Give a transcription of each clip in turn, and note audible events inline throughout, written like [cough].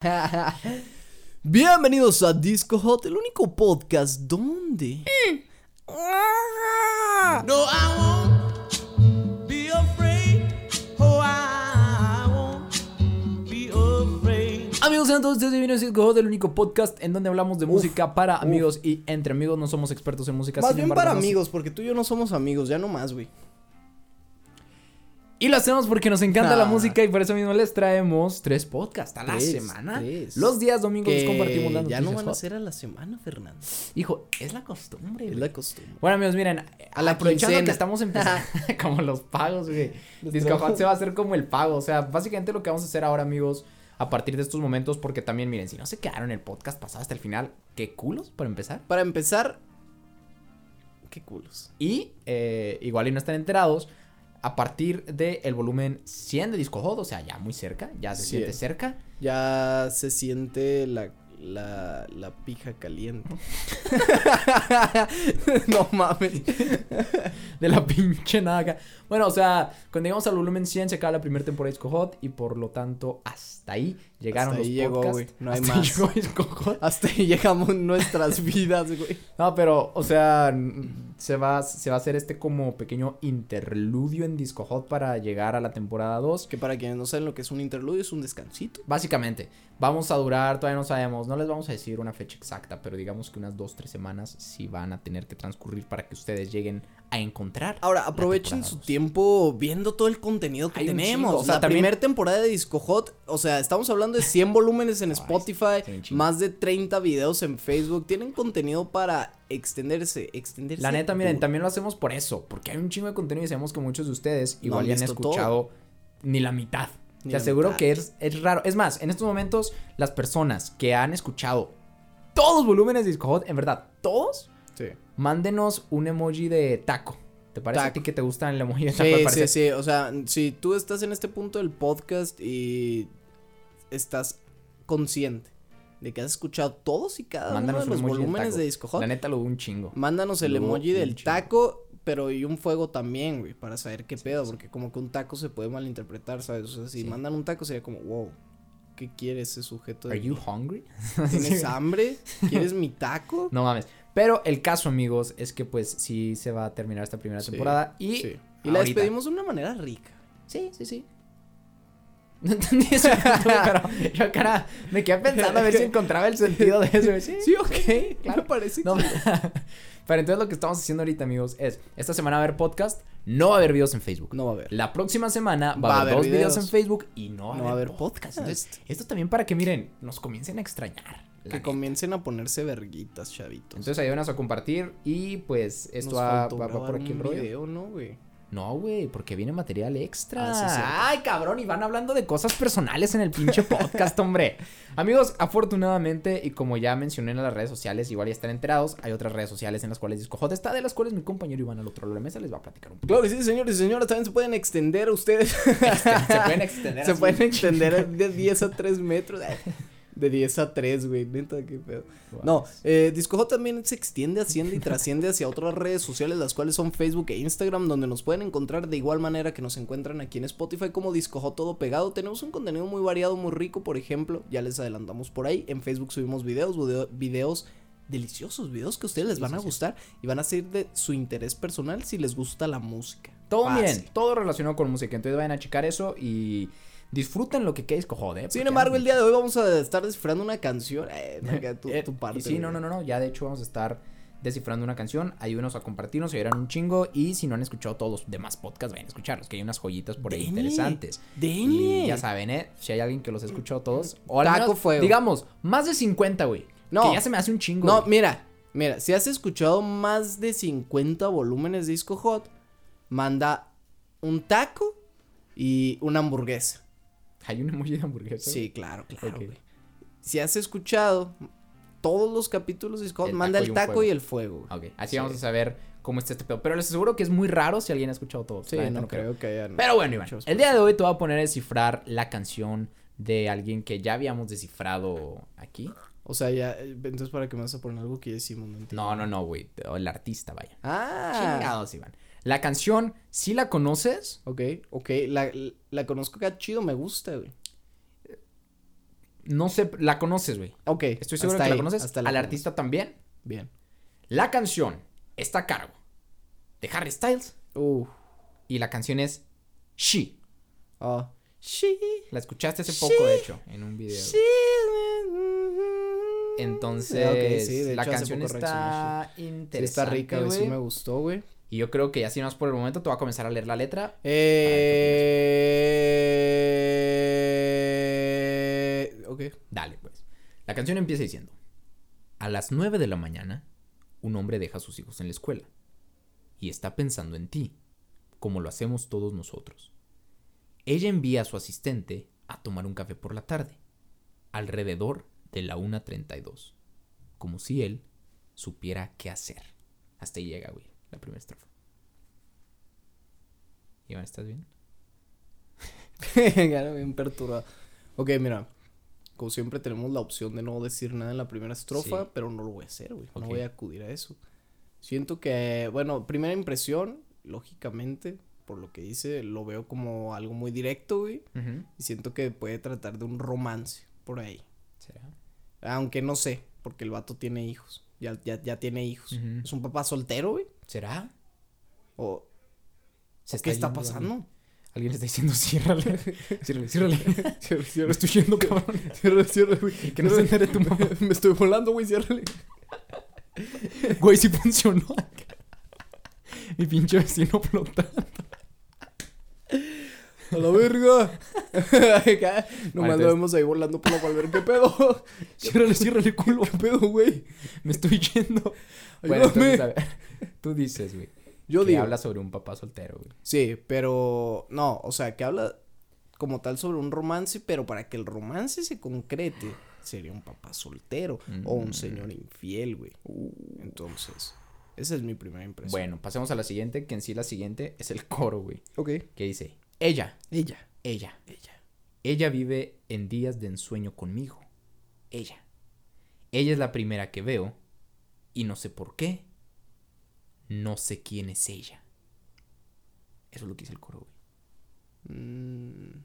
[laughs] Bienvenidos a Disco Hot, el único podcast donde. No, I won't be afraid. Oh, I won't be afraid. Amigos, sean todos ustedes bienvenidos a Disco Hot, el único podcast en donde hablamos de música para amigos y entre amigos. No somos expertos en música. Más sin bien embargo, para nos- amigos, porque tú y yo no somos amigos, ya no más, güey. Y lo hacemos porque nos encanta la Ah. música y por eso mismo les traemos tres podcasts a la Tres, semana. tres. Los días domingos Que compartimos las ya no noticias van a ser a la semana, Fernando. Hijo, es la costumbre. Es güey. la costumbre. Bueno, amigos, miren, A la aprovechando quincena. que estamos empezando [laughs] [laughs] como los pagos, güey. Hot se va a hacer como el pago, o sea, básicamente lo que vamos a hacer ahora, amigos, a partir de estos momentos porque también miren, si no se quedaron el podcast pasado hasta el final, qué culos para empezar. Para empezar. Qué culos. Y eh, igual y no están enterados, a partir del volumen 100 de Disco Hot, o sea, ya muy cerca, ya se siente cerca. Ya se siente la. La, la pija caliente. [laughs] no mames. De la pinche naga. Bueno, o sea, cuando llegamos al volumen 100 se acaba la primera temporada de Disco Hot y por lo tanto hasta ahí llegaron Hasta los ahí llegó, güey, no hay Hasta más. llegó. [laughs] Hasta ahí llegamos nuestras vidas, güey. No, pero, o sea, se va, se va a hacer este como pequeño interludio en Disco Hot para llegar a la temporada 2. Que para quienes no saben lo que es un interludio, es un descansito. Básicamente, vamos a durar, todavía no sabemos, no les vamos a decir una fecha exacta, pero digamos que unas dos, tres semanas sí van a tener que transcurrir para que ustedes lleguen a encontrar. Ahora, aprovechen su tiempo viendo todo el contenido que Hay tenemos. o sea, la también- primera temporada de Disco Hot, o sea, estamos hablando de 100 [laughs] volúmenes en Spotify, más de 30 videos en Facebook. Tienen contenido para extenderse, extenderse. La neta, miren, también lo hacemos por eso, porque hay un chingo de contenido y sabemos que muchos de ustedes No igual ya han escuchado ni la mitad. Ni Te la aseguro mitad. que es, es raro. Es más, en estos momentos, las personas que han escuchado todos los volúmenes de Disco Hot, en verdad, todos, Sí, mándenos un emoji de taco. ¿Te parece a ti que te gustan el emoji de taco? Sí, sí, sí. O sea, si tú estás en este punto del podcast y estás consciente de que has escuchado todos y cada Mándanos uno de los volúmenes de Disco Hot, La neta lo dudo un chingo. Mándanos el emoji del chingo. taco, pero y un fuego también, güey, para saber qué pedo, porque como que un taco se puede malinterpretar, ¿sabes? O sea, si Sí. mandan un taco sería como, wow, ¿qué quiere ese sujeto de ¿Are you hungry? [laughs] ¿Tienes hambre? [laughs] ¿Quieres mi taco? No mames. Pero el caso, amigos, es que pues sí se va a terminar esta primera Sí, temporada y... Sí. Y la despedimos de una manera rica. Sí, sí, sí. [laughs] No entendí eso, [laughs] pero yo, cara, me quedé pensando a ver si encontraba el sentido de eso. Sí, Sí, ok, claro. me parece. No, [laughs] pero entonces lo que estamos haciendo ahorita, amigos, es esta semana va a haber podcast, no va a haber videos en Facebook. No va a haber. La próxima semana va, a haber dos videos. en Facebook y no va a No haber, va a haber podcast. podcast. Entonces, esto también para que miren, nos comiencen a extrañar. La Que neta. comiencen a ponerse verguitas, chavitos. Entonces ayúdenos a compartir y pues esto va, va- va por aquí el un rollo. video, ¿no, güey? No, güey, porque viene material extra. Ah, sí. Ay, cabrón, y van hablando de cosas personales en el pinche podcast, [laughs] hombre. Amigos, afortunadamente, y como ya mencioné en las redes sociales, igual ya están enterados, hay otras redes sociales en las cuales Disco Hot está, de las cuales mi compañero Iván al otro lado de la mesa les va a platicar un poco. Claro que sí, señores y señoras, también se pueden extender ustedes. [laughs] Se pueden extender [laughs] Se pueden extender de 10 a 3 metros. De 10 a 3, güey. Neta, qué pedo. No, eh, Disco Hot también se extiende, asciende y trasciende hacia otras redes sociales, las cuales son Facebook e Instagram, donde nos pueden encontrar de igual manera que nos encuentran aquí en Spotify como Disco Hot todo pegado. Tenemos un contenido muy variado, muy rico, por ejemplo, ya les adelantamos por ahí. En Facebook subimos videos, video- videos deliciosos, videos que a ustedes les van a gustar y van a ser de su interés personal si les gusta la música. Todo, Fácil. miren, todo relacionado con música. Entonces vayan a checar eso y disfruten lo que quede Disco Hot, eh. Sin embargo, el día de hoy vamos a estar descifrando una canción. Eh, acá tu, Eh, tu parte. sí, no, no, no, no, ya de hecho vamos a estar descifrando una canción, ayúdenos a compartirnos, ayudarán un chingo y si no han escuchado todos los demás podcasts, vayan a escucharlos, que hay unas joyitas por ahí Denle, interesantes. Denle. Y ya saben, ¿eh? Si hay alguien que los ha escuchado todos, o al Taco menos, fuego. digamos, más de 50, güey. No. Que ya se me hace un chingo. No, güey. mira, mira, si has escuchado más de 50 volúmenes de Disco Hot, manda un taco y una hamburguesa. Hay un emoji de hamburguesa. Sí, claro, claro, Ok. güey. Si has escuchado todos los capítulos de El manda el taco fuego. y el fuego. Ok, así Sí. vamos a saber cómo está este pedo. Pero les aseguro que es muy raro si alguien ha escuchado todos. Sí, no, creo que haya. Pero bueno, Iván, el día de hoy te voy a poner a descifrar la canción de alguien que ya habíamos descifrado aquí. O sea, ya, eh, entonces para que me vas a poner algo que ya hicimos. No, no, no, güey. El artista, vaya. Ah, Chingados, Iván. La canción, si la conoces, ok, ok, la, la conozco acá chido, me gusta, güey. No sé, la conoces, güey. Ok. Estoy seguro hasta que la conoces. hasta Al la artista también. Bien. La canción está a cargo de Harry Styles Uh. y la canción es She. Ah. Sí. La escuchaste hace poco, de hecho, en un video. Sí. Entonces, sí, la hecho, canción está Sí, interesante. está rica, güey. Sí me gustó, güey. Y yo creo que así más por el momento te voy a comenzar a leer la letra. Eh... Ok. Dale, pues. La canción empieza diciendo: A las 9 de la mañana, un hombre deja a sus hijos en la escuela y está pensando en ti, como lo hacemos todos nosotros. Ella envía a su asistente a tomar un café por la tarde, alrededor de la 1.32, como si él supiera qué hacer. Hasta ahí llega, güey, la primera estrofa. Iván, ¿estás bien? [laughs] Ya bien perturbado. Ok, mira. Como siempre tenemos la opción de no decir nada en la primera estrofa, Sí. pero no lo voy a hacer, güey. No voy a acudir a eso. Siento que, bueno, primera impresión, lógicamente, por lo que dice, lo veo como algo muy directo, güey. Y siento que puede tratar de un romance por ahí. ¿Será? Aunque no sé, porque el vato tiene hijos. Ya, ya, ya tiene hijos. ¿Es un papá soltero, güey? ¿Será? ¿O Se qué está yendo pasando? alguien. Alguien está diciendo, ciérrale, [laughs] ciérrale, ciérrale. [laughs] Me [laughs] estoy yendo, cabrón. Cierra, cierra, güey. Que no se entere tu mamá. Me estoy volando, güey, ciérrale. Güey, sí funcionó. Mi pinche vecino flotando. A la verga. [laughs] Nomás lo vemos ahí volando por la palmera. ¿Qué pedo? [laughs] Ciérrale, ciérrale, culo. ¿Qué pedo, güey? Me estoy yendo. Bueno, entonces, a ver. [laughs] Tú dices, güey. Yo que digo. habla sobre un papá soltero, güey. Sí, pero no, o sea, que habla como tal sobre un romance, pero para que el romance se concrete, sería un papá soltero o un Mm. señor infiel, güey. Entonces, esa es mi primera impresión. Bueno, pasemos a la siguiente, que en sí la siguiente es el coro, güey. ok. Que dice, ella, Ella, ella, ella. ella vive en días de ensueño conmigo. Ella. Ella es la primera que veo y no sé por qué. No sé quién es ella. Eso es lo que dice el coro, güey. Mm.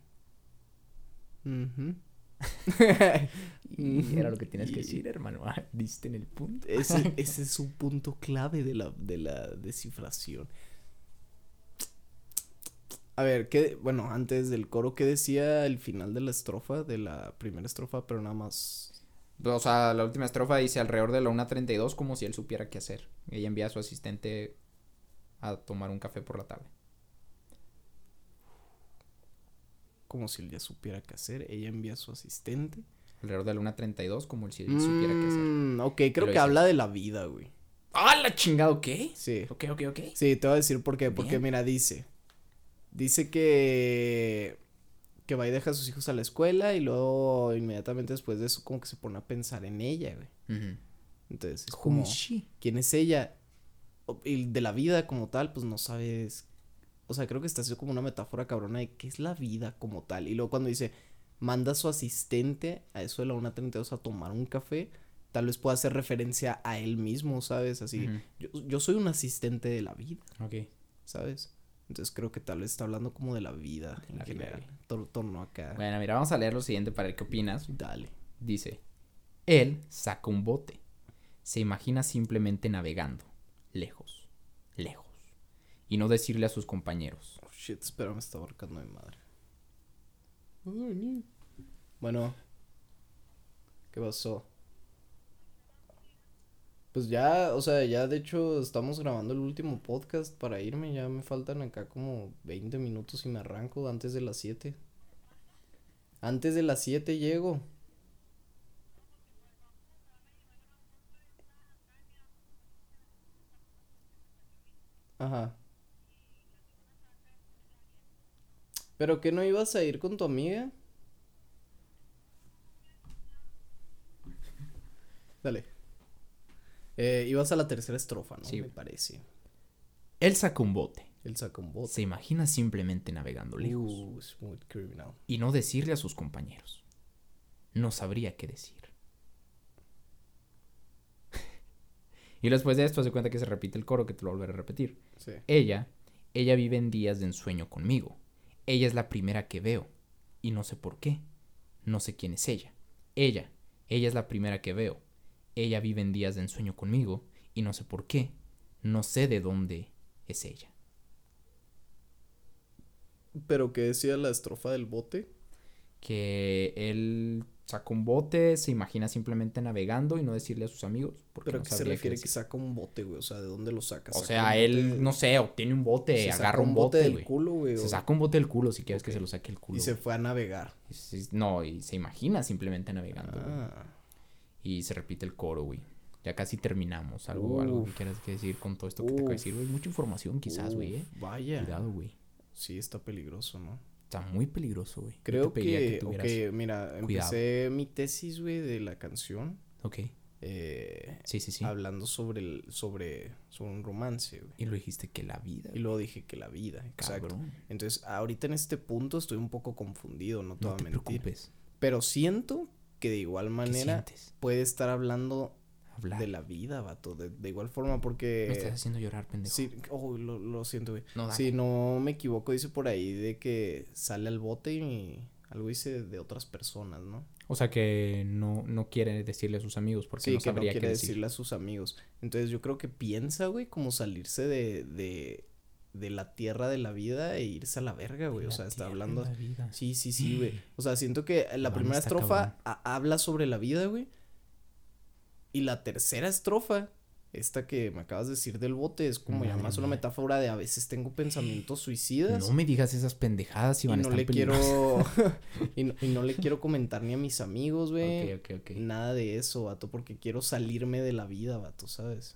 [laughs] Y era lo que tienes que decir, hermano. Ah, diste en el punto. Ese, [laughs] ese es un punto clave de la, de la descifración. A ver, ¿qué, bueno, antes del coro, ¿qué decía el final de la estrofa? De la primera estrofa, pero nada más. O sea, la última estrofa dice alrededor de la 1.32 como si él supiera qué hacer. Ella envía a su asistente a tomar un café por la tarde. Como si él ya supiera qué hacer. Ella envía a su asistente. Alrededor de la 1.32 como si él supiera qué hacer. Mm, ok, creo que dice. habla de la vida, güey. ¡Ah, la chingado! ¿Qué? Sí. Ok, ok, ok. Sí, te voy a decir por qué. Porque Bien. mira, dice. Dice que. Que va y deja a sus hijos a la escuela y luego inmediatamente después de eso como que se pone a pensar en ella, güey. Entonces es como? ¿quién es ella? Y de la vida como tal, pues no sabes. O sea, creo que está haciendo como una metáfora cabrona de qué es la vida como tal. Y luego cuando dice, manda a su asistente a eso de la 1.32 a tomar un café, tal vez pueda hacer referencia a él mismo, ¿sabes? Así, yo, yo soy un asistente de la vida, Ok. ¿sabes? Entonces creo que tal vez está hablando como de la vida en la vida, general. Tor- Torno acá. Bueno, mira, vamos a leer lo siguiente para ver qué opinas. Dale. Dice, él saca un bote. Se imagina simplemente navegando. Lejos. Lejos. Y no decirle a sus compañeros. Oh, shit, espera, me está ahorcando mi madre. Bueno. ¿Qué pasó? Pues ya, o sea, ya de hecho estamos grabando el último podcast para irme. Ya me faltan acá como 20 minutos y me arranco antes de las 7. Antes de las 7 llego. Ajá. ¿Pero que no ibas a ir con tu amiga? Dale. Eh, ibas a la tercera estrofa, ¿no? Sí. Me parece. Él saca un bote. Él saca un bote. Se imagina simplemente navegando lejos. Uh, smooth criminal. Y no decirle a sus compañeros. No sabría qué decir. [laughs] y después de esto se cuenta que se repite el coro que te lo volveré a repetir. Sí. Ella, ella vive en días de ensueño conmigo. Ella es la primera que veo. Y no sé por qué. No sé quién es ella. Ella, ella es la primera que veo. Ella vive en días de ensueño conmigo y no sé por qué, no sé de dónde es ella. Pero que decía la estrofa del bote. Que él saca un bote, se imagina simplemente navegando y no decirle a sus amigos. Porque Pero no que se qué refiere que saca un bote, güey. O sea, ¿de dónde lo saca? O sea, él, bote- no sé, obtiene un bote, se saca agarra un bote, del güey. culo, güey. Se saca un bote del culo si quieres que se lo saque el culo. Y se fue a navegar. No, y se imagina simplemente navegando. güey. Y se repite el coro, güey. Ya casi terminamos. Algo, algo que quieras que decir con todo esto que te acabo de decir, güey. Mucha información quizás, güey, eh. Vaya. Cuidado, güey. Sí, está peligroso, ¿no? Está muy peligroso, güey. Creo que, tuvieras- ok, mira, cuidado. empecé mi tesis, güey, de la canción. Ok. eh, Sí, sí, sí. Hablando sobre, el, sobre, sobre un romance, güey. Y lo dijiste que la vida. Y luego dije que la vida, exacto. Cabrón. Entonces, ahorita en este punto estoy un poco confundido, no te No voy a te preocupes. Pero siento que de igual ¿Qué manera puede estar hablando Hablar. de la vida, vato. De, de igual forma, Me porque. estás haciendo llorar, pendejo. Sí, oh, lo, lo siento, güey. No. Si no me equivoco, dice por ahí de que sale al bote y algo dice de otras personas, ¿no? O sea que no, no quiere decirle a sus amigos porque Sí, no que no sabría quiere qué decir. decirle a sus amigos. Entonces yo creo que piensa, güey, como salirse de, de, de la tierra de la vida e irse a la verga, güey. O sea, está hablando... la vida. Sí, sí, sí, güey. [gasps] O sea, siento que la primera estrofa habla sobre la vida, güey. Y la tercera estrofa, esta que me acabas de decir del bote, es como ya más una metáfora de a veces tengo pensamientos [gasps] suicidas. No me digas esas pendejadas, y no le quiero peligrosas. [laughs] y, no, y no le quiero comentar ni a mis amigos, güey. Ok, ok, ok. Nada de eso, vato, porque quiero salirme de la vida, vato, ¿sabes?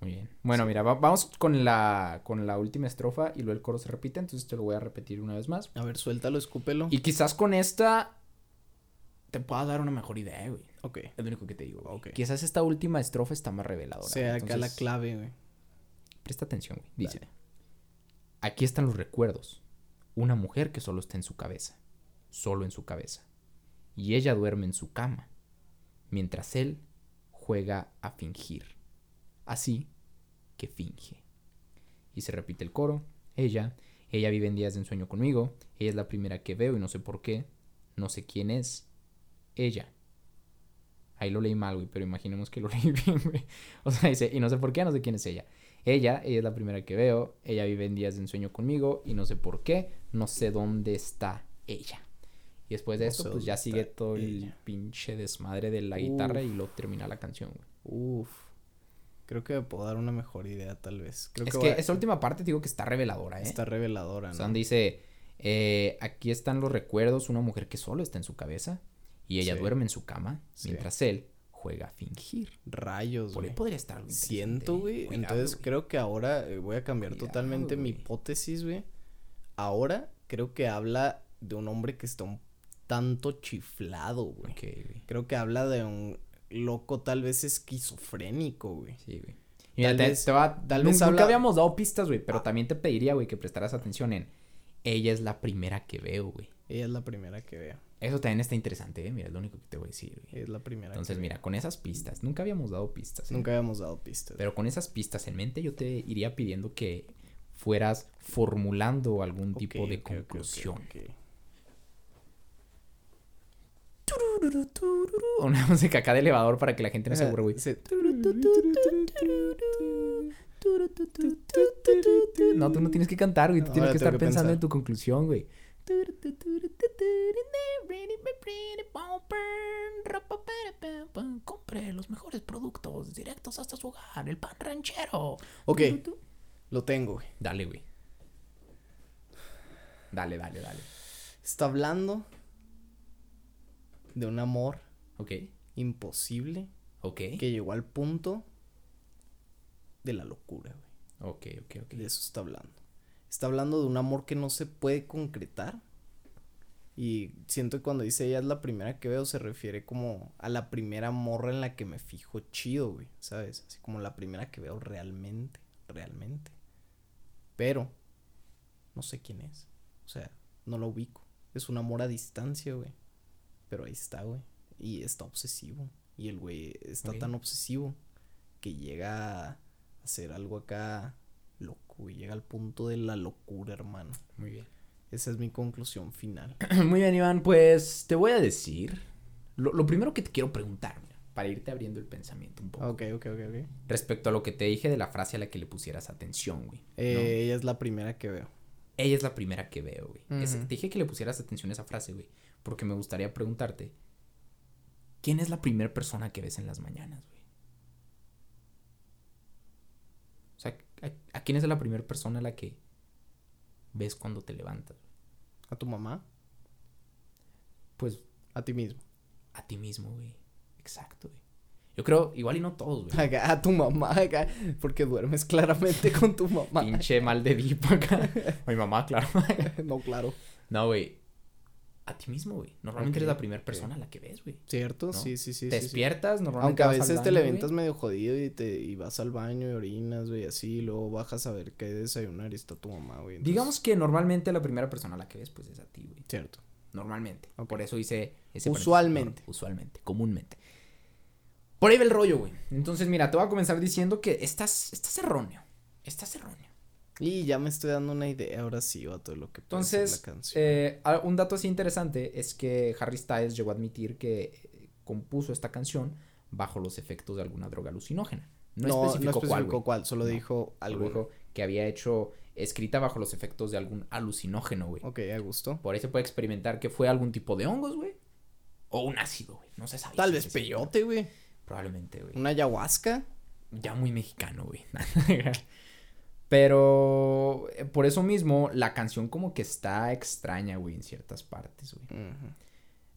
Muy bien. Bueno, mira, va- vamos con la, con la última estrofa y luego el coro se repite, entonces te lo voy a repetir una vez más. A ver, suéltalo, escúpelo. Y quizás con esta te pueda dar una mejor idea, güey. Ok. Es lo único que te digo. güey. Ok. Quizás esta última estrofa está más O reveladora. sea, güey. acá la clave, güey. Presta atención, güey. Dice: Aquí están los recuerdos. Una mujer que solo está en su cabeza. Solo en su cabeza. Y ella duerme en su cama. Mientras él juega a fingir. Así que finge. Y se repite el coro. Ella. Ella vive en días de ensueño conmigo. Ella es la primera que veo y no sé por qué. No sé quién es. Ella. Ahí lo leí mal, güey, pero imaginemos que lo [laughs] leí bien, güey. O sea, dice, y no sé por qué, no sé quién es ella. Ella, ella es la primera que veo, ella vive en días de ensueño conmigo y no sé por qué, no sé dónde está ella. Y después de No esto, pues ya sigue todo el pinche desmadre de la guitarra y luego termina la canción, güey. Uf. Creo que me puedo dar una mejor idea, tal vez. Creo Es que, que a- esa última parte te digo que está reveladora, ¿eh? está reveladora, O ¿no? sea, donde dice, eh, aquí están los recuerdos, una mujer que solo está en su cabeza y ella Sí. duerme en su cama Sí. mientras él juega a fingir. Rayos, Por ahí güey. podría estar algo Siento, interesante, güey. Entonces creo que ahora eh, voy a cambiar Cuidado, totalmente mi hipótesis, güey. Ahora creo que habla de un hombre que está un tanto chiflado, güey. Ok, güey. Creo que habla de un loco tal vez esquizofrénico, güey. Sí, güey. Mira, Tal te, vez- te va- tal vez nunca habla- habíamos dado pistas, güey, pero Ah. también te pediría, güey, que prestaras atención en ella es la primera que veo, güey. Ella es la primera que veo. Eso también está interesante, ¿eh? Mira, es lo único que te voy a decir, güey. Es la primera Entonces, que mira, con esas pistas, nunca habíamos dado pistas. ¿eh? Nunca habíamos dado pistas. Pero con esas pistas en mente, yo te iría pidiendo que fueras formulando algún tipo de conclusión. ok. Una música acá de elevador para que la gente no se aburra, güey. No, tú no tienes que cantar, güey. Tú tienes que estar pensando en tu conclusión, güey. Compre los mejores productos directos hasta su hogar. El pan ranchero. Ok, lo tengo, güey. Dale, güey. Dale, dale, dale. Está hablando de un amor Ok, imposible ok. que llegó al punto de la locura, güey. Ok, ok, ok. De eso está hablando. Está hablando de un amor que no se puede concretar. Y siento que cuando dice ella es la primera que veo, se refiere como a la primera morra en la que me fijo chido, güey. ¿Sabes? Así como la primera que veo realmente, realmente. Pero, no sé quién es. O sea, no lo ubico. Es un amor a distancia, güey. Pero ahí está, güey. Y está obsesivo. Y el güey está tan obsesivo que llega a hacer algo acá loco. Y llega al punto de la locura, hermano. Muy bien. Esa es mi conclusión final. [clears throat] Muy bien, Iván. Pues te voy a decir Lo, lo primero que te quiero preguntar, mira, para irte abriendo el pensamiento un poco. Ok, ok, ok, ok. Respecto a lo que te dije de la frase a la que le pusieras atención, güey. ¿no? Eh, Ella es la primera que veo. Ella es la primera que veo, güey. Es-. Te dije que le pusieras atención a esa frase, güey. Porque me gustaría preguntarte. ¿Quién es la primera persona que ves en las mañanas, güey? O sea, ¿a, a quién es la primera persona a la que ves cuando te levantas? ¿A tu mamá? Pues A ti mismo. a ti mismo, güey. Exacto, güey. Yo creo, igual y no todos, güey. Acá, A tu mamá, acá, porque duermes claramente con tu mamá. Pinche mal de dip acá. [laughs] Mi mamá, claro. no, claro. no, güey. A ti mismo, güey. Normalmente eres la primera persona a la que ves, güey. ¿Cierto? ¿no? Sí, sí, sí. te sí, sí. despiertas, normalmente Aunque a vas al veces te levantas medio jodido y te y vas al baño y orinas, güey, así, y luego bajas a ver qué desayunar y está tu mamá, güey. entonces- Digamos que normalmente la primera persona a la que ves, pues es a ti, güey. Cierto. Normalmente. Ok. Por eso hice ese Usualmente. No, usualmente, comúnmente. Por ahí va el rollo, güey. Entonces, mira, te voy a comenzar diciendo que estás, estás erróneo. Estás erróneo. Y ya me estoy dando una idea ahora sí, va todo lo que puede ser Entonces, la canción. eh, a- un dato así interesante es que Harry Styles llegó a admitir que eh, compuso esta canción bajo los efectos de alguna droga alucinógena. No, no, especificó, no cuál, cuál, solo No, dijo algo. dijo que había hecho escrita bajo los efectos de algún alucinógeno, güey. Ok, a gusto. Por ahí se puede experimentar que fue algún tipo de hongos, güey. O un ácido, güey. No se sabe. Tal si vez peyote, güey. Probablemente, güey. Una ayahuasca. Ya muy mexicano, güey. [laughs] [laughs] Pero eh, por eso mismo, la canción como que está extraña, güey, en ciertas partes, güey.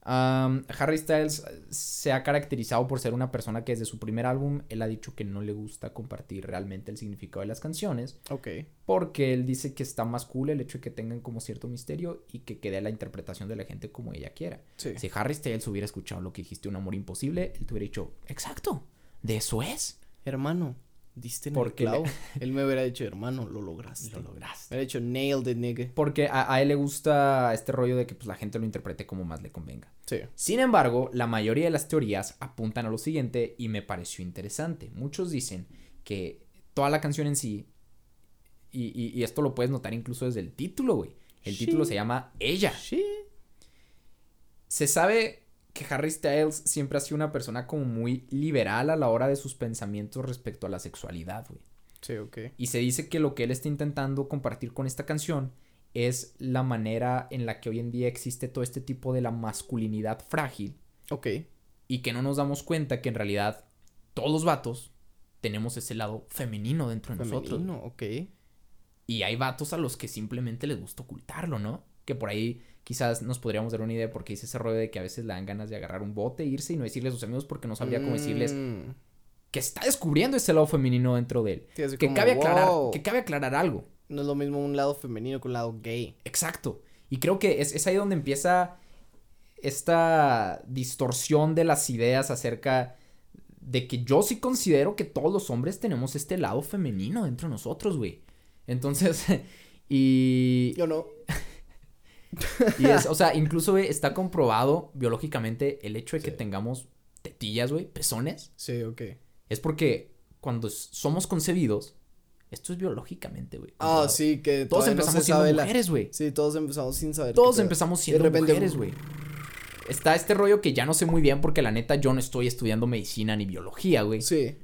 Harry Styles eh, se ha caracterizado por ser una persona que desde su primer álbum, él ha dicho que no le gusta compartir realmente el significado de las canciones. Ok. Porque él dice que está más cool el hecho de que tengan como cierto misterio y que quede la interpretación de la gente como ella quiera. Sí. Si Harry Styles hubiera escuchado lo que dijiste, un amor imposible, él te hubiera dicho, exacto, de eso es. Hermano, diste en Porque el le- clavo. [laughs] Él me hubiera dicho, hermano, lo lograste. Lo Me lograste. hubiera dicho, nailed it, nigga. Porque a, a él le gusta este rollo de que pues, la gente lo interprete como más le convenga. Sí. Sin embargo, la mayoría de las teorías apuntan a lo siguiente y me pareció interesante. Muchos dicen que toda la canción en sí, y, y- y esto lo puedes notar incluso desde el título, güey. El título se llama Ella. Sí. Se sabe que Harry Styles siempre ha sido una persona como muy liberal a la hora de sus pensamientos respecto a la sexualidad, güey. Sí, ok. Y se dice que lo que él está intentando compartir con esta canción es la manera en la que hoy en día existe todo este tipo de la masculinidad frágil Ok. y que no nos damos cuenta que en realidad todos los vatos tenemos ese lado femenino dentro de nosotros. Femenino, ok. Y hay vatos a los que simplemente les gusta ocultarlo, ¿no? Que por ahí quizás nos podríamos dar una idea porque dice ese rollo de que a veces le dan ganas de agarrar un bote, irse y no decirle a sus amigos porque no sabría cómo decirles Mm. que está descubriendo ese lado femenino dentro de él. Sí, Que como, cabe, aclarar, "Wow". que cabe aclarar algo. No es lo mismo un lado femenino que un lado gay. Exacto. Y creo que es, es ahí donde empieza esta distorsión de las ideas acerca de que yo sí considero que todos los hombres tenemos este lado femenino dentro de nosotros, güey. Entonces, [laughs] y, Yo no. Y es, o [laughs] sea, incluso güey, está comprobado biológicamente el hecho de que Sí. tengamos tetillas, güey, pezones, Sí, ok. es porque cuando somos concebidos, esto es biológicamente, güey. Ah, sí, que Todos no empezamos se siendo mujeres, güey. Sí, todos empezamos sin saber. Todos empezamos de siendo repente, mujeres, güey. Está este rollo que ya no sé muy bien porque la neta yo no estoy estudiando medicina ni biología, güey. Sí.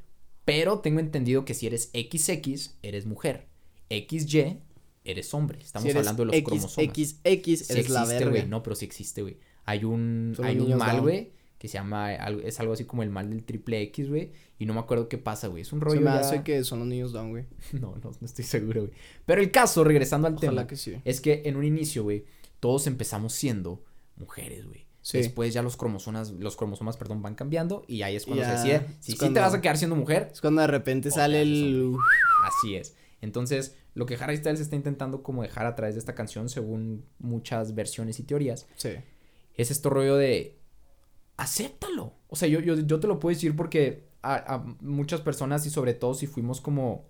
Pero tengo entendido que si eres XX, eres mujer. XY, eres hombre. Estamos Si eres hablando de los X, cromosomas. X, X, Sí eres la existe, verga. No, pero sí existe, güey. Hay un, Son hay un mal, güey, que se llama, es algo así como el mal del triple X, güey. Y no me acuerdo qué pasa, güey. Es un rollo Se me ya- hace que son los niños down, güey. [laughs] No, no, no estoy seguro, güey. Pero el caso, regresando al tema, Ojalá que sí. es que en un inicio, güey, todos empezamos siendo mujeres, güey. Sí. Después ya los cromosomas, los cromosomas, perdón, van cambiando y ahí es cuando Ya, se decide si sí te vas a quedar siendo mujer, Es cuando de repente sale el. así es. Entonces, lo que Harry Styles está intentando como dejar a través de esta canción, según muchas versiones y teorías, Sí. es este rollo de acéptalo. O sea, yo, yo, yo te lo puedo decir porque a, a muchas personas y sobre todo si fuimos como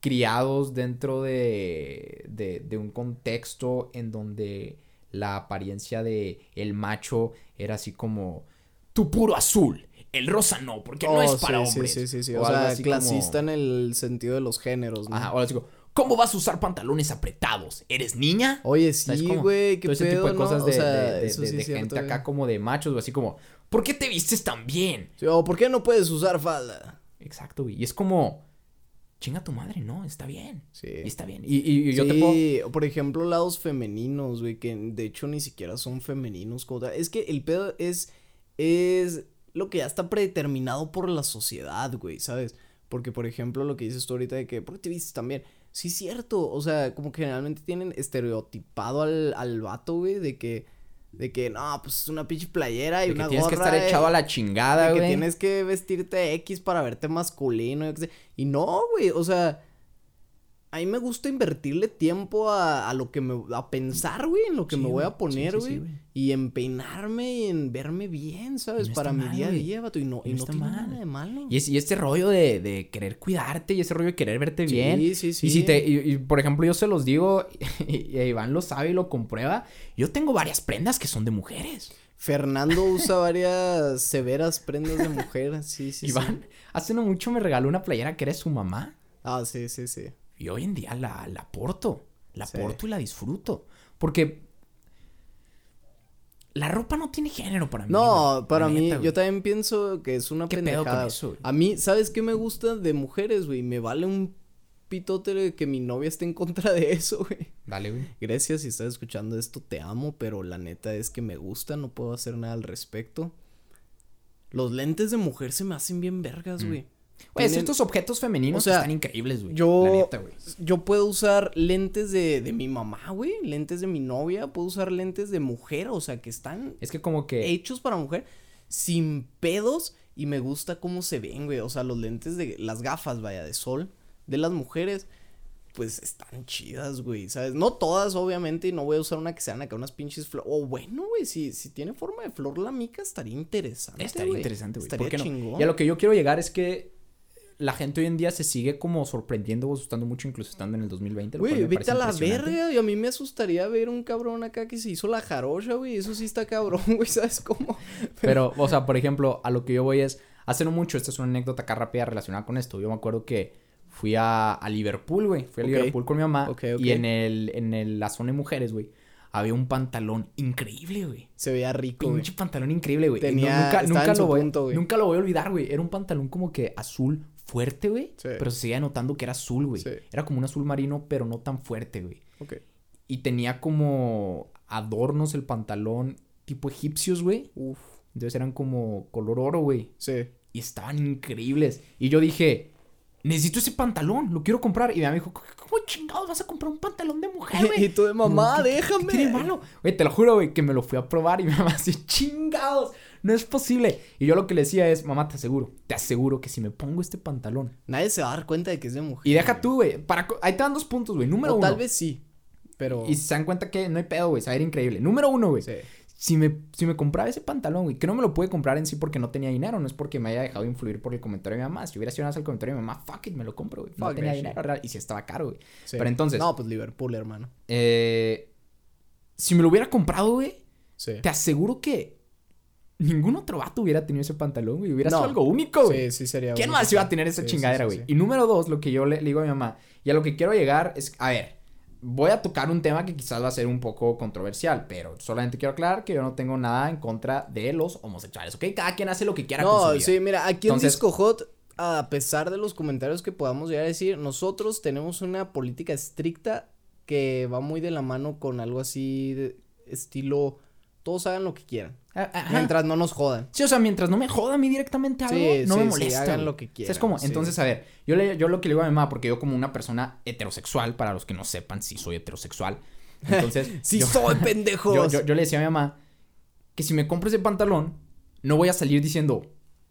criados dentro de, de, de un contexto en donde la apariencia de el macho era así como tu puro azul, el rosa no, porque no Oh, es para sí, hombres. Sí, sí, sí. sí. O O, sea, como- clasista en el sentido de los géneros, ¿no? Ajá, ahora digo, ¿Cómo vas a usar pantalones apretados? ¿Eres niña? Oye, ¿Sabes sí, güey, qué Todo ese pedo, tipo de ¿no? cosas O de, sea, de- de- de- sí gente güey. acá como de machos, así como, ¿por qué te vistes tan bien? Sí, o ¿por qué no puedes usar falda? Exacto, güey. Y es como, chinga tu madre, no, está bien. Sí. Y está bien. Y, y- y yo te puedo... por ejemplo, lados femeninos, güey, que de hecho ni siquiera son femeninos como tal. Es que el pedo es, es lo que ya está predeterminado por la sociedad, güey, ¿sabes? Porque, por ejemplo, lo que dices tú ahorita de que, ¿por qué te vistes también? Sí, es cierto, o sea, como que generalmente tienen estereotipado al, al vato, güey, de que, de que, no, pues es una pinche playera y de que una tienes que estar eh, echado a la chingada, de que tienes que vestirte X para verte masculino. Y no, güey, o sea, a mí me gusta invertirle tiempo a, a lo que me, a pensar, güey, en lo que Sí, me voy a poner, Sí, sí, güey. sí, güey. y en peinarme y en verme bien, ¿sabes? no para mi mal, día a día, vato. Y no, Y no no está tiene mal. nada de malo. Y, es- y este rollo de, de querer cuidarte y ese rollo de querer verte Sí, bien. sí, sí. Y si te, y, y, por ejemplo, yo se los digo, [laughs] y, y Iván lo sabe y lo comprueba, yo tengo varias prendas que son de mujeres. Fernando [laughs] usa varias severas prendas de mujer, sí, sí, sí. Iván, hace no mucho me regaló una playera que era su mamá. Ah, sí, sí, sí. Y hoy en día la, la porto. La Sí. porto y la disfruto. Porque la ropa no tiene género para mí. No, güey. para mí, neta, yo también pienso que es una ¿Qué pedo con pendejada. eso, güey? A mí, ¿sabes qué me gusta de mujeres, güey? Me vale un pitote que mi novia esté en contra de eso, güey. Dale, güey. Gracias si estás escuchando esto, te amo, pero la neta es que me gusta, no puedo hacer nada al respecto. Los lentes de mujer se me hacen bien vergas, Mm. güey. Güey, Tienen- estos objetos femeninos o sea, están increíbles, güey. yo- La neta, güey. Yo puedo usar lentes de, de mi mamá, güey, lentes de mi novia, puedo usar lentes de mujer, o sea, que están Es que como que... hechos para mujer sin pedos y me gusta cómo se ven, güey. O sea, los lentes de las gafas, vaya, de sol de las mujeres, pues están chidas, güey, ¿sabes? No todas, obviamente, y no voy a usar una que sean acá unas pinches flores. O bueno, güey, si, si tiene forma de flor la mica, estaría interesante. Estaría interesante, güey. Estaría ¿Por qué no? chingón. Y a lo que yo quiero llegar es que la gente hoy en día se sigue como sorprendiendo o asustando mucho, incluso estando en el 2020. lo cual Güey, vete a la verga. Y a mí me asustaría ver un cabrón acá que se hizo la jarocha, güey. Eso sí está cabrón, [laughs] güey. ¿Sabes cómo? Pero, [laughs] o sea, por ejemplo, a lo que yo voy es, hace no mucho, esta es una anécdota acá rápida relacionada con esto. Yo me acuerdo que fui a, a Liverpool, güey. Fui a. Liverpool con mi mamá. Ok, ok. Y en el, en el, la zona de mujeres, güey, había un pantalón increíble, güey. Se veía rico, güey. Pinche pantalón increíble, güey. Tenía- no- nunca, nunca lo voy, punto, güey. nunca lo voy a olvidar, güey. Era un pantalón como que azul fuerte, güey. Sí. Pero se seguía notando que era azul, güey. Sí. Era como un azul marino, pero no tan fuerte, güey. Ok. Y tenía como adornos el pantalón tipo egipcios, güey. Uf. Entonces eran como color oro, güey. Sí. Y estaban increíbles. Y yo dije, necesito ese pantalón, lo quiero comprar. Y mi mamá me dijo, ¿cómo chingados vas a comprar un pantalón de mujer, güey? [laughs] y tú de mamá, ¿Qué- qué- déjame. ¿Qué tiene malo? Güey, te lo juro, güey, que me lo fui a probar y mi mamá así, chingados, no es posible. Y yo lo que le decía es, mamá, te aseguro, te aseguro que si me pongo este pantalón. Nadie se va a dar cuenta de que es de mujer. Y deja tú, güey, para... ahí te dan dos puntos, güey. Número O uno. tal vez sí. Pero. Y se dan cuenta que no hay pedo, güey, se va a ir increíble. Número uno, güey. Sí. Si me, si me compraba ese pantalón, güey, que no me lo pude comprar en sí porque no tenía dinero, no es porque me haya dejado influir por el comentario de mi mamá. Si hubiera sido nada más el comentario de mi mamá, fuck it, me lo compro, güey. No Fuck tenía dinero, real, y si estaba caro, güey. sí. Pero entonces- No, pues Liverpool, hermano. Eh, si me lo hubiera comprado, güey, Sí. te aseguro que ningún otro vato hubiera tenido ese pantalón, güey. Hubiera sido No. algo único, güey. Sí, sí sería. ¿Quién más iba a tener esa Sí, chingadera, sí, güey? Y número dos, lo que yo le, le digo a mi mamá, y a lo que quiero llegar es, a ver, voy a tocar un tema que quizás va a ser un poco controversial, pero solamente quiero aclarar que yo no tengo nada en contra de los homosexuales, ¿ok? Cada quien hace lo que quiera con su No, vida. sí, mira, aquí Entonces- en Disco Hot, a pesar de los comentarios que podamos llegar a decir, nosotros tenemos una política estricta que va muy de la mano con algo así de estilo. Todos hagan lo que quieran. Ah, ajá. Mientras no nos jodan. Sí, o sea, mientras no me joda a mí directamente algo, Sí, no sí, me sí, molesta. hagan lo que ¿Sabes quieran, cómo? sí. Entonces, a ver, yo, le, yo lo que le digo a mi mamá, porque yo como una persona heterosexual, para los que no sepan, sí soy heterosexual. Entonces, [laughs] Sí yo, soy, [laughs] pendejos. yo, yo- yo le decía a mi mamá que si me compro ese pantalón, no voy a salir diciendo,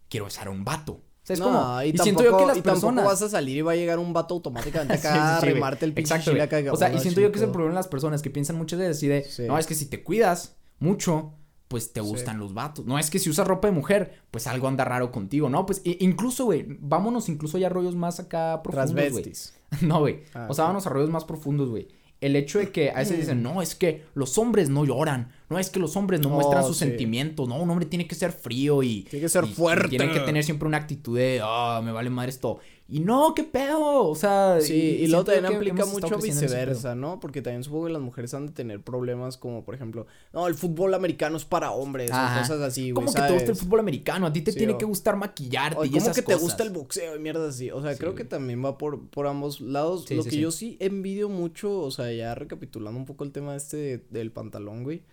quiero besar a un vato. ¿Sabes no, cómo? y, Y, tampoco, siento yo que las y personas... vas a salir y va a llegar un vato automáticamente [laughs] acá a remarte el pinche Exacto, acá. O sea, y siento yo que es el problema de las personas que piensan muchas veces así de, no, es que si te cuidas mucho, pues te Sí. gustan los vatos. No, es que si usas ropa de mujer, pues algo anda raro contigo, ¿no? Pues incluso, güey, vámonos incluso ya a rollos más acá profundos, güey. [laughs] No, güey. Ah, o sea, vámonos a rollos más profundos, güey. El hecho de que a veces dicen, no, es que los hombres no lloran, no, es que los hombres no Oh, muestran sus sí. sentimientos, no, un hombre tiene que ser frío y... Tiene que ser y- y fuerte. tiene que tener siempre una actitud de, ah, me vale madre esto. Y no, qué pedo, o sea... Sí, y, luego siento también aplica mucho viceversa, ¿no? Porque también supongo que las mujeres han de tener problemas como, por ejemplo, no, el fútbol americano es para hombres Ajá. o cosas así, güey, ¿Cómo que te gusta el fútbol americano? A ti te Sí, tiene o- que gustar maquillarte O y ¿Cómo esas que te gusta el boxeo y mierda así? O sea, Sí, creo que también va por, por ambos lados. Lo que yo sí envidio mucho, o sea, ya recapitulando un poco el tema este de- del pantalón, güey.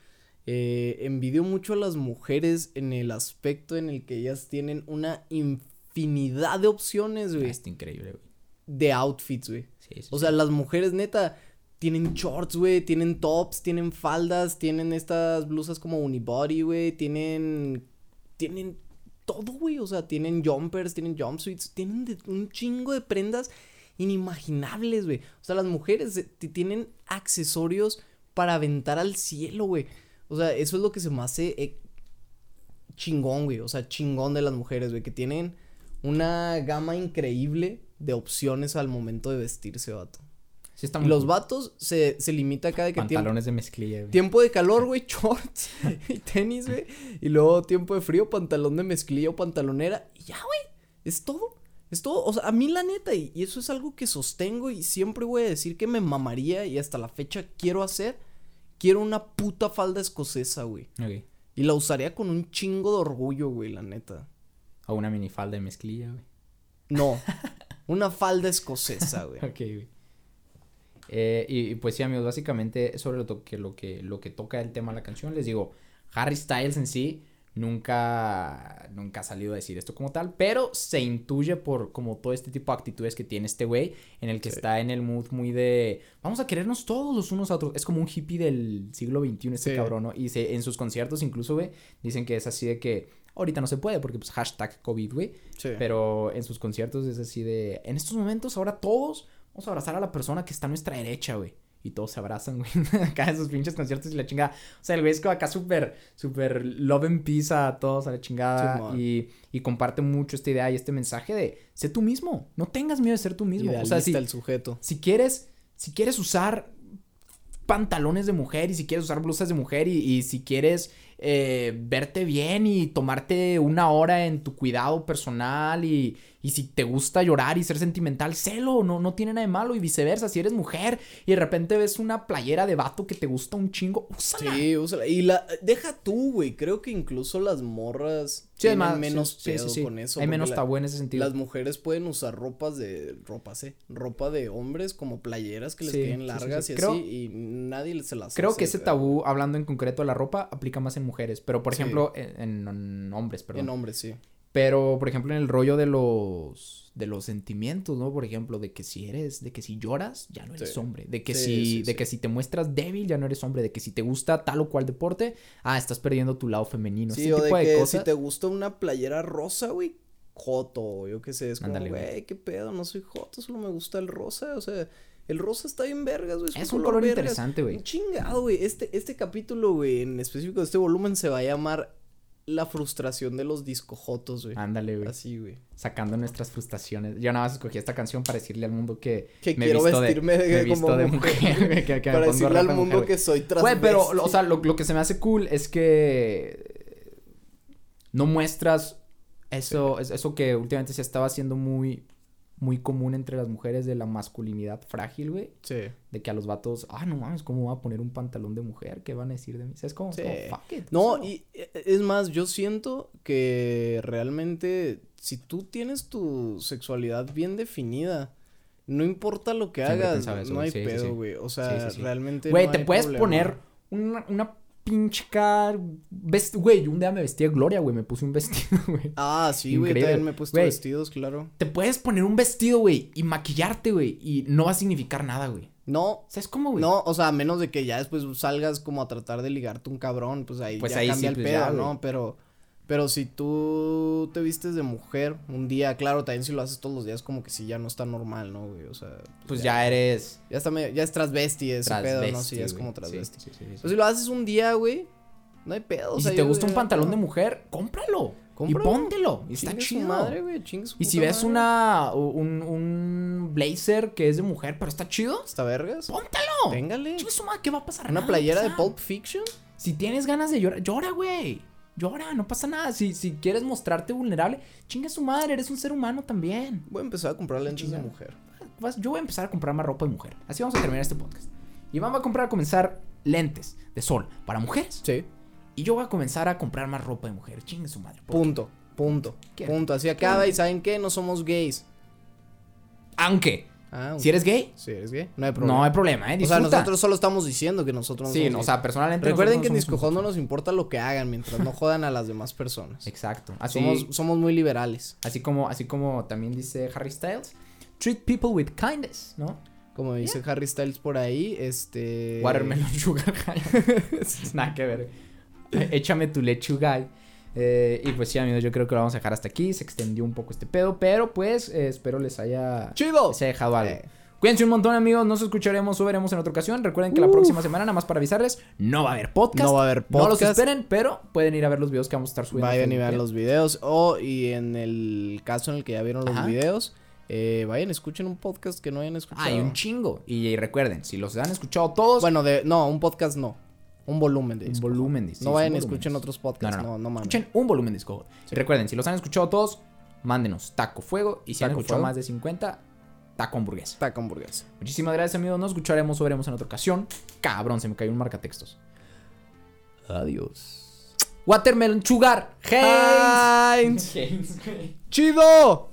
eh, envidio mucho a las mujeres en el aspecto en el que ellas tienen una infinidad de opciones, Ah, güey, Está increíble, güey. de outfits, güey. Sí, sí, O sí. sea, las mujeres, neta, tienen shorts, güey, tienen tops, tienen faldas, tienen estas blusas como unibody, güey, tienen, tienen todo, güey, o sea, tienen jumpers, tienen jumpsuits, tienen de- un chingo de prendas inimaginables, güey. O sea, las mujeres eh, tienen accesorios para aventar al cielo, güey. O sea, eso es lo que se me hace eh, chingón, güey. O sea, chingón de las mujeres, güey, que tienen una gama increíble de opciones al momento de vestirse, vato. Sí está Y muy los cool. vatos se, se limita cada que tiempo, Pantalones de mezclilla, güey. tiempo de calor, güey, [laughs] shorts y tenis, güey. Y luego tiempo de frío, pantalón de mezclilla o pantalonera. Y ya, güey. Es todo. Es todo. O sea, a mí la neta, y, y eso es algo que sostengo y siempre voy a decir que me mamaría y hasta la fecha quiero hacer. Quiero una puta falda escocesa, güey. Y la usaría con un chingo de orgullo, güey, la neta. O una minifalda de mezclilla, güey. No. [laughs] una falda escocesa, güey. Ok, güey. Eh, y, y pues sí, amigos, básicamente sobre lo, que, lo, que, lo que toca el tema de la canción, les digo, Harry Styles en sí nunca, nunca ha salido a decir esto como tal, pero se intuye por como todo este tipo de actitudes que tiene este güey, en el que Sí. está en el mood muy de, vamos a querernos todos los unos a otros, es como un hippie del siglo XXI este Sí. cabrón, ¿no? Y se, en sus conciertos incluso, güey, dicen que es así de que ahorita no se puede porque pues hashtag COVID, güey, Sí. pero en sus conciertos es así de, en estos momentos ahora todos vamos a abrazar a la persona que está a nuestra derecha, güey. Y todos se abrazan, [laughs] güey. acá en sus pinches conciertos y la chingada. O sea, el güey es como acá súper, súper love and peace a todos a la chingada. Simón. y, y comparte mucho esta idea y este mensaje de, sé tú mismo. No tengas miedo de ser tú mismo. O sea, si, el sujeto. si quieres, si quieres usar pantalones de mujer y si quieres usar blusas de mujer y, y si quieres eh, verte bien y tomarte una hora en tu cuidado personal y, y si te gusta llorar y ser sentimental, celo, no, no tiene nada de malo y viceversa, si eres mujer y de repente ves una playera de vato que te gusta un chingo, úsala. Sí, úsala. Y la deja tú, güey. Creo que incluso las morras Sí, tienen además, menos sí, pedo con eso. Hay menos tabú en ese sentido. Las mujeres pueden usar ropas de ropas, eh, ropa de hombres como playeras que les queden largas y Creo- así y nadie se las Creo hace que ese tabú, hablando en concreto de la ropa, aplica más en mujeres, pero por ejemplo en, en hombres, perdón. En hombres, sí. Pero, por ejemplo, en el rollo de los de los sentimientos, ¿no? Por ejemplo, de que si eres, de que si lloras, ya no eres Sí. hombre. De que Sí, si, sí, de que si te muestras débil, ya no eres hombre. De que si te gusta tal o cual deporte, ah, estás perdiendo tu lado femenino. Sí, o tipo de, que cosas. si te gusta una playera rosa, güey, joto, yo qué sé, es como, Ándale, güey. qué pedo, no soy joto, solo me gusta el rosa, o sea, el rosa está bien vergas, güey. Es un color vergas. interesante, güey. Chingado, güey, este, este capítulo, güey, en específico de este volumen se va a llamar La frustración de los discojotos, güey. Ándale, güey. Así, güey. Sacando nuestras frustraciones. Yo nada más escogí esta canción para decirle al mundo que, Que me quiero visto vestirme de, me visto como de mujer. mujer. güey, que, Para decirle al mundo mujer, güey. que soy Güey, transvesti. pero, o sea, lo, lo que se me hace cool es que no muestras eso, es- eso que últimamente se estaba haciendo muy, muy común entre las mujeres de la masculinidad frágil, güey. Sí. De que a los vatos, ah, no mames, ¿cómo voy a poner un pantalón de mujer? ¿Qué van a decir de mí? ¿Sabes cómo? Sí. Como, fuck it, No, y eh, es más, yo siento que realmente si tú tienes tu sexualidad bien definida, no importa lo que Siempre hagas, eso, no hay Sí, sí, pedo, sí. güey. O sea, Sí, sí, sí. realmente Güey, no te hay puedes problema. poner una, una pinche car... Güey, un día me vestí de Gloria, güey. Me puse un vestido, [laughs] güey. Ah, sí, güey, también me he puesto vestidos, claro. Te puedes poner un vestido, güey, y maquillarte, güey. Y no va a significar nada, güey. No, ¿Sabes cómo, güey? no, o sea, a menos de que ya después salgas como a tratar de ligarte un cabrón, pues ahí Pues ya ahí cambia sí, el pues pedo, ya, ¿no? Pero, pero si tú te vistes de mujer un día, claro, también si lo haces todos los días, como que sí ya no está normal, ¿no, güey? O sea, Pues ya eres Ya está medio- ya es transvesti ese pedo, ¿no? Sí, ya es como transvesti. sí, sí, sí, sí. Pues si lo haces un día, güey, no hay pedo. o y sea, si te gusta un pantalón de mujer, cómpralo. Cómpralo. Y póntelo. Y está su chido. madre, güey, chingue su y si ves madre. una un, un blazer que es de mujer, pero está chido, ¿Está vergas? póntalo. Téngale. Chingue su madre, ¿qué va a pasar? Una Nada, playera de Pulp Fiction. Si tienes ganas de llorar, llora, güey. Llora, no pasa nada. Si, si quieres mostrarte vulnerable, chinga su madre, eres un ser humano también. Voy a empezar a comprar lentes de mujer. Yo voy a empezar a comprar más ropa de mujer. Así vamos a terminar este podcast. Iván va a comprar a comenzar lentes de sol para mujeres. Sí. Y yo voy a comenzar a comprar más ropa de mujer. Chingue su madre. Punto. Punto. ¿Qué? Punto. Así acaba y ¿saben qué? No somos gays. Aunque, Ah, si eres gay, Si eres gay, no hay problema. no hay problema, ¿eh? o sea, nosotros solo estamos diciendo que nosotros no Sí, somos no, o sea, personalmente. Recuerden que en Discojón no nos importa lo que hagan mientras no jodan a las demás personas. Exacto. Así, Somos, somos muy liberales. así, como, así como también dice Harry Styles. Treat people with kindness, ¿no? Como dice Harry Styles por ahí, este... Watermelon [laughs] sugar high. [laughs] Nada que ver. Échame tu lechuga. Eh, y pues sí, amigos, yo creo que lo vamos a dejar hasta aquí. Se extendió un poco este pedo, pero pues eh, espero les haya, ¡Chido! les haya dejado algo. Cuídense un montón, amigos. Nos escucharemos o veremos en otra ocasión. Recuerden que la próxima semana, nada más para avisarles, no va a haber podcast. No va a haber No los podcast. esperen, pero pueden ir a ver los videos que vamos a estar subiendo. Vayan y vean los videos. O, y en el caso en el que ya vieron los videos, eh, vayan, escuchen un podcast que no hayan escuchado. Hay un chingo. Y, recuerden, si los han escuchado todos, Bueno, de, no, un podcast no. Un volumen de un disco. volumen. de- sí, no vayan escuchen otros podcasts. No, no, No, no. no, mames. Escuchen un volumen de Discord. Y recuerden, si los han escuchado todos, mándenos taco fuego. Y si han Taco escuchado fuego. más de 50, taco hamburguesa. Con hamburguesa. Muchísimas gracias, amigos. Nos escucharemos o veremos en otra ocasión. Cabrón, se me cayó un marcatextos. Adiós. Watermelon Sugar. Heinz. Heinz. [laughs] ¡Chido!